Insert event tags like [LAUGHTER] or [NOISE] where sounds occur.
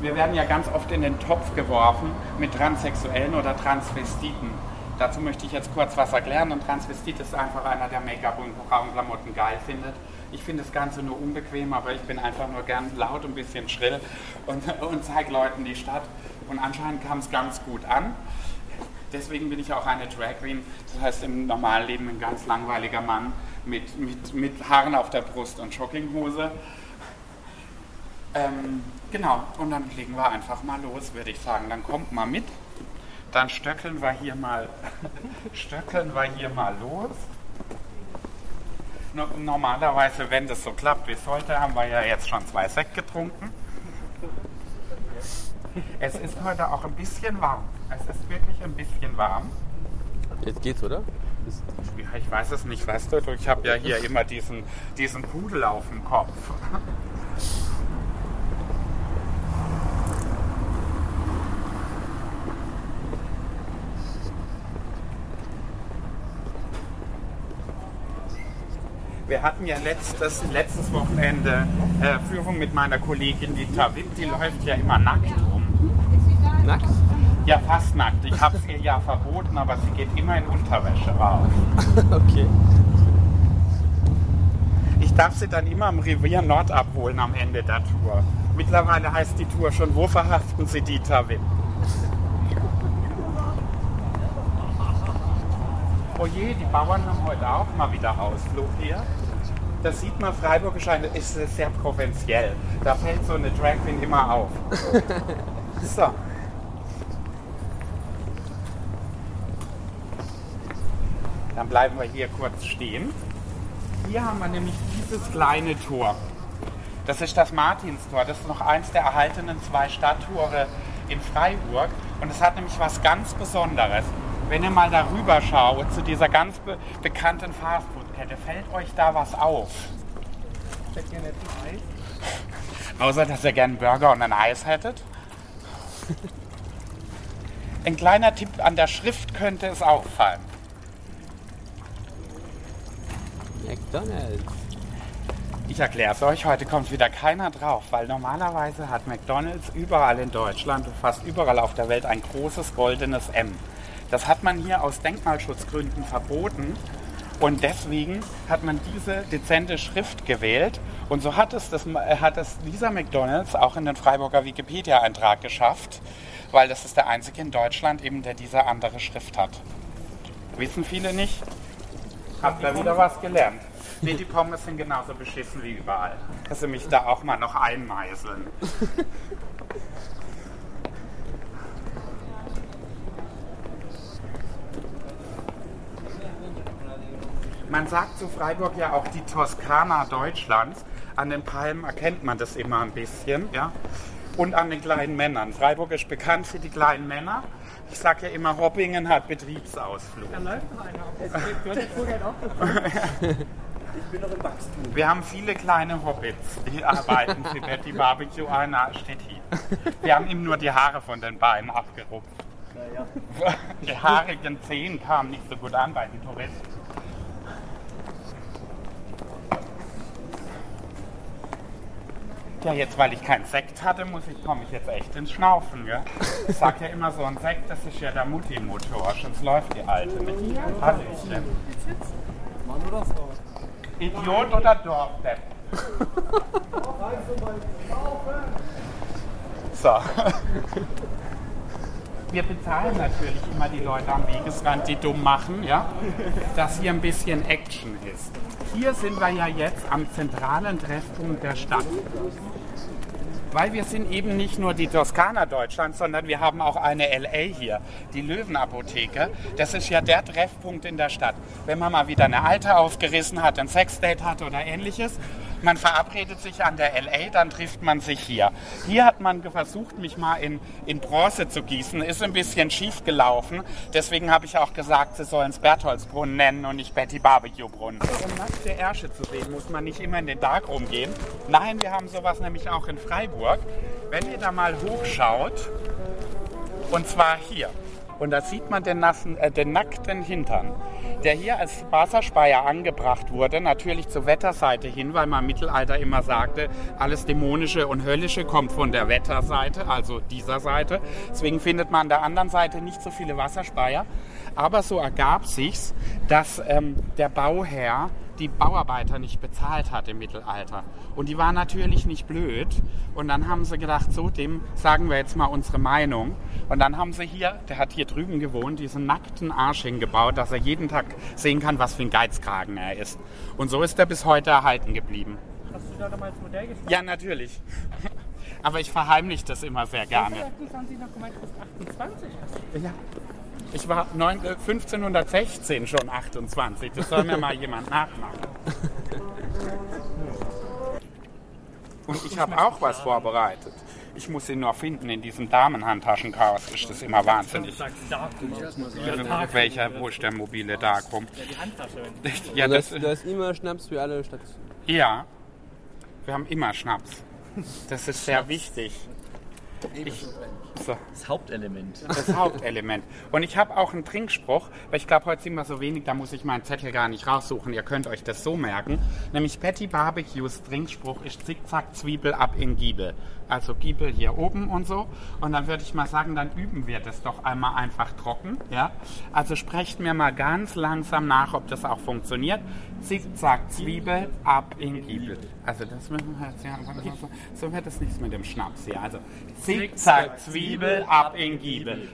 wir werden ja ganz oft in den Topf geworfen mit Transsexuellen oder Transvestiten. Dazu möchte ich jetzt kurz was erklären. Ein Transvestit ist einfach einer, der Make-up und Frauenklamotten geil findet. Ich finde das Ganze nur unbequem, aber ich bin einfach nur gern laut, ein bisschen schrill und, und zeige Leuten die Stadt. Und anscheinend kam es ganz gut an. Deswegen bin ich auch eine Drag Queen, das heißt im normalen Leben ein ganz langweiliger Mann mit, mit, mit Haaren auf der Brust und Jogginghose. Ähm, genau, und dann legen wir einfach mal los, würde ich sagen. Dann kommt mal mit. Dann stöckeln wir hier mal, [LAUGHS] stöckeln wir hier mal los. Normalerweise, wenn das so klappt wie es heute, haben wir ja jetzt schon zwei Sekt getrunken. Es ist heute auch ein bisschen warm. Es ist wirklich ein bisschen warm. Jetzt geht's, oder? Ich weiß es nicht, weißt du, ich habe ja hier immer diesen, diesen Pudel auf dem Kopf. Wir hatten ja letztes, letztes Wochenende äh, Führung mit meiner Kollegin, die Tawit, die läuft ja immer nackt rum. Nackt? Ja, fast nackt. Ich habe es ihr ja verboten, aber sie geht immer in Unterwäsche raus. [LAUGHS] okay. Ich darf sie dann immer am Revier Nord abholen am Ende der Tour. Mittlerweile heißt die Tour schon, wo verhaften Sie Dieter Witt? Oh je, die Bauern haben heute auch mal wieder Ausflug hier. Das sieht man, Freiburg ist sehr provinziell. Da fällt so eine Drag Queen immer auf. [LAUGHS] So. Dann bleiben wir hier kurz stehen. Hier haben wir nämlich dieses kleine Tor. Das ist das Martinstor. Das ist noch eins der erhaltenen zwei Stadttore in Freiburg. Und es hat nämlich was ganz Besonderes. Wenn ihr mal darüber schaut zu dieser ganz be bekannten Fastfood-Kette, fällt euch da was auf? Hättet ihr nicht ein Eis? Außer, dass ihr gerne einen Burger und ein Eis hättet. [LAUGHS] Ein kleiner Tipp an der Schrift könnte es auffallen. McDonalds. Ich erkläre es euch, heute kommt wieder keiner drauf, weil normalerweise hat McDonalds überall in Deutschland und fast überall auf der Welt ein großes goldenes M. Das hat man hier aus Denkmalschutzgründen verboten und deswegen hat man diese dezente Schrift gewählt und so hat es, das, hat es dieser McDonalds auch in den Freiburger Wikipedia-Eintrag geschafft, weil das ist der einzige in Deutschland eben, der diese andere Schrift hat. Wissen viele nicht? Habt ihr wieder was gelernt? Nee, die Pommes sind genauso beschissen wie überall. Dass sie mich da auch mal noch einmeißeln. [LAUGHS] Man sagt zu Freiburg ja auch die Toskana Deutschlands. An den Palmen erkennt man das immer ein bisschen. Ja? Und an den kleinen Männern. Freiburg ist bekannt für die kleinen Männer. Ich sage ja immer, Hoppingen hat Betriebsausflug. Da läuft noch einer. [LAUGHS] Ich bin noch im Wachstum. Wir haben viele kleine Hobbits, die arbeiten für Betty Barbecue. Einer steht hier. Wir haben ihm nur die Haare von den Beinen abgerupft. Naja. Die haarigen Zehen kamen nicht so gut an bei den Touristen. Ja, jetzt weil ich keinen Sekt hatte, muss ich, komme ich jetzt echt ins Schnaufen. Gell? Ich sag ja immer so, ein Sekt, das ist ja der Mutti-Motor, sonst läuft die Alte nicht. Hallöchen. Mann oder Frau? Idiot oder Dorfdepp? [LAUGHS] So. Wir bezahlen natürlich immer die Leute am Wegesrand, die dumm machen, ja? dass hier ein bisschen Action ist. Hier sind wir ja jetzt am zentralen Treffpunkt der Stadt. Weil wir sind eben nicht nur die Toskana Deutschlands, sondern wir haben auch eine LA hier, die Löwenapotheke. Das ist ja der Treffpunkt in der Stadt. Wenn man mal wieder eine Alte aufgerissen hat, ein Sexdate hat oder ähnliches, man verabredet sich an der LA, dann trifft man sich hier. Hier hat man versucht, mich mal in, in Bronze zu gießen. Ist ein bisschen schief gelaufen. Deswegen habe ich auch gesagt, sie sollen es Bertholdsbrunnen nennen und nicht Betty Barbecue Brunnen. Um nackte Ärsche zu sehen, muss man nicht immer in den Darkroom gehen. Nein, wir haben sowas nämlich auch in Freiburg. Wenn ihr da mal hochschaut, und zwar hier. Und da sieht man den, nassen, äh, den nackten Hintern. Der hier als Wasserspeier angebracht wurde, natürlich zur Wetterseite hin, weil man im Mittelalter immer sagte, alles Dämonische und Höllische kommt von der Wetterseite, also dieser Seite. Deswegen findet man an der anderen Seite nicht so viele Wasserspeier. Aber so ergab sich's, dass ähm, der Bauherr die Bauarbeiter nicht bezahlt hat im Mittelalter. Und die waren natürlich nicht blöd. Und dann haben sie gedacht, so, dem sagen wir jetzt mal unsere Meinung. Und dann haben sie hier, der hat hier drüben gewohnt, diesen nackten Arsch hingebaut, dass er jeden Tag sehen kann, was für ein Geizkragen er ist. Und so ist er bis heute erhalten geblieben. Hast du da damals Modell gestanden? Ja, natürlich. [LAUGHS] Aber ich verheimliche das immer sehr gerne. Das haben Sie noch gemeint, du bist 28. Ja. Ich war neun- äh, 1516 schon 28. Das soll mir mal [LAUGHS] jemand nachmachen. Und ich habe auch was vorbereitet. Ich muss ihn nur finden in diesem Damenhandtaschenchaos. Ist das immer wahnsinnig. Welcher, wo ist der mobile Darkroom? Die Handtasche. Ja, das, ist, da ist immer Schnaps für alle Stationen. ja, wir haben immer Schnaps. Das ist sehr wichtig. Ich, so. Das Hauptelement. das Hauptelement. Und ich habe auch einen Trinkspruch, weil ich glaube, heute sind wir so wenig, da muss ich meinen Zettel gar nicht raussuchen. Ihr könnt euch das so merken. Nämlich Patty Barbecues Trinkspruch ist Zickzack Zwiebel ab in Giebel. Also Giebel hier oben und so. Und dann würde ich mal sagen, dann üben wir das doch einmal einfach trocken. Ja? Also sprecht mir mal ganz langsam nach, ob das auch funktioniert. Zickzack Zwiebel ab in Giebel. Also das müssen wir jetzt ja, so wird das nichts mit dem Schnaps hier. Also Zickzack Zwiebel ab in Giebel.